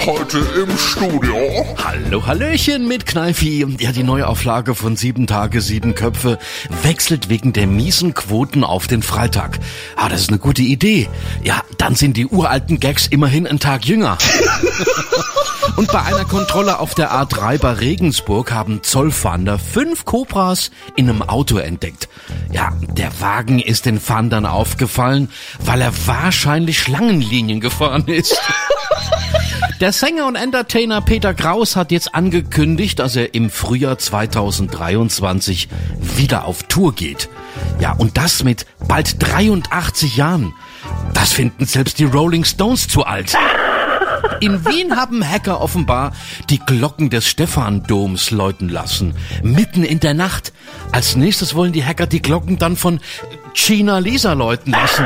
Heute im Studio. Hallo, Hallöchen mit Kneifi. Ja, die Neuauflage von Sieben Tage, Sieben Köpfe wechselt wegen der miesen Quoten auf den Freitag. Ah, das ist eine gute Idee. Ja, dann sind die uralten Gags immerhin einen Tag jünger. Und bei einer Kontrolle auf der A3 bei Regensburg haben Zollfahnder fünf Cobras in einem Auto entdeckt. Ja, der Wagen ist den Fahndern aufgefallen, weil er wahrscheinlich Schlangenlinien gefahren ist. Der Sänger und Entertainer Peter Kraus hat jetzt angekündigt, dass er im Frühjahr 2023 wieder auf Tour geht. Ja, und das mit bald 83 Jahren. Das finden selbst die Rolling Stones zu alt. In Wien haben Hacker offenbar die Glocken des Stephandoms läuten lassen. Mitten in der Nacht. Als nächstes wollen die Hacker die Glocken dann von China Lisa läuten lassen.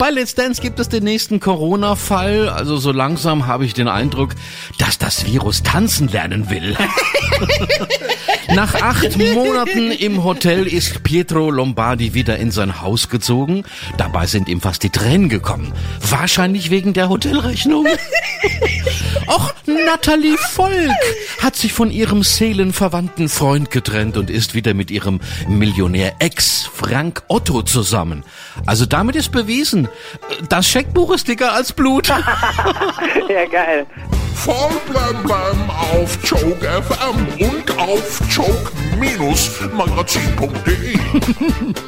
Bei Let's Dance gibt es den nächsten Corona-Fall. Also so langsam habe ich den Eindruck, dass das Virus tanzen lernen will. Nach acht Monaten im Hotel ist Pietro Lombardi wieder in sein Haus gezogen. Dabei sind ihm fast die Tränen gekommen. Wahrscheinlich wegen der Hotelrechnung. Auch Natalie Volk hat sich von ihrem seelenverwandten Freund getrennt und ist wieder mit ihrem Millionär-Ex Frank Otto zusammen. Also damit ist bewiesen, das Scheckbuch ist dicker als Blut. ja, geil. Voll blem blem auf Joke FM auf joke-magazin.de.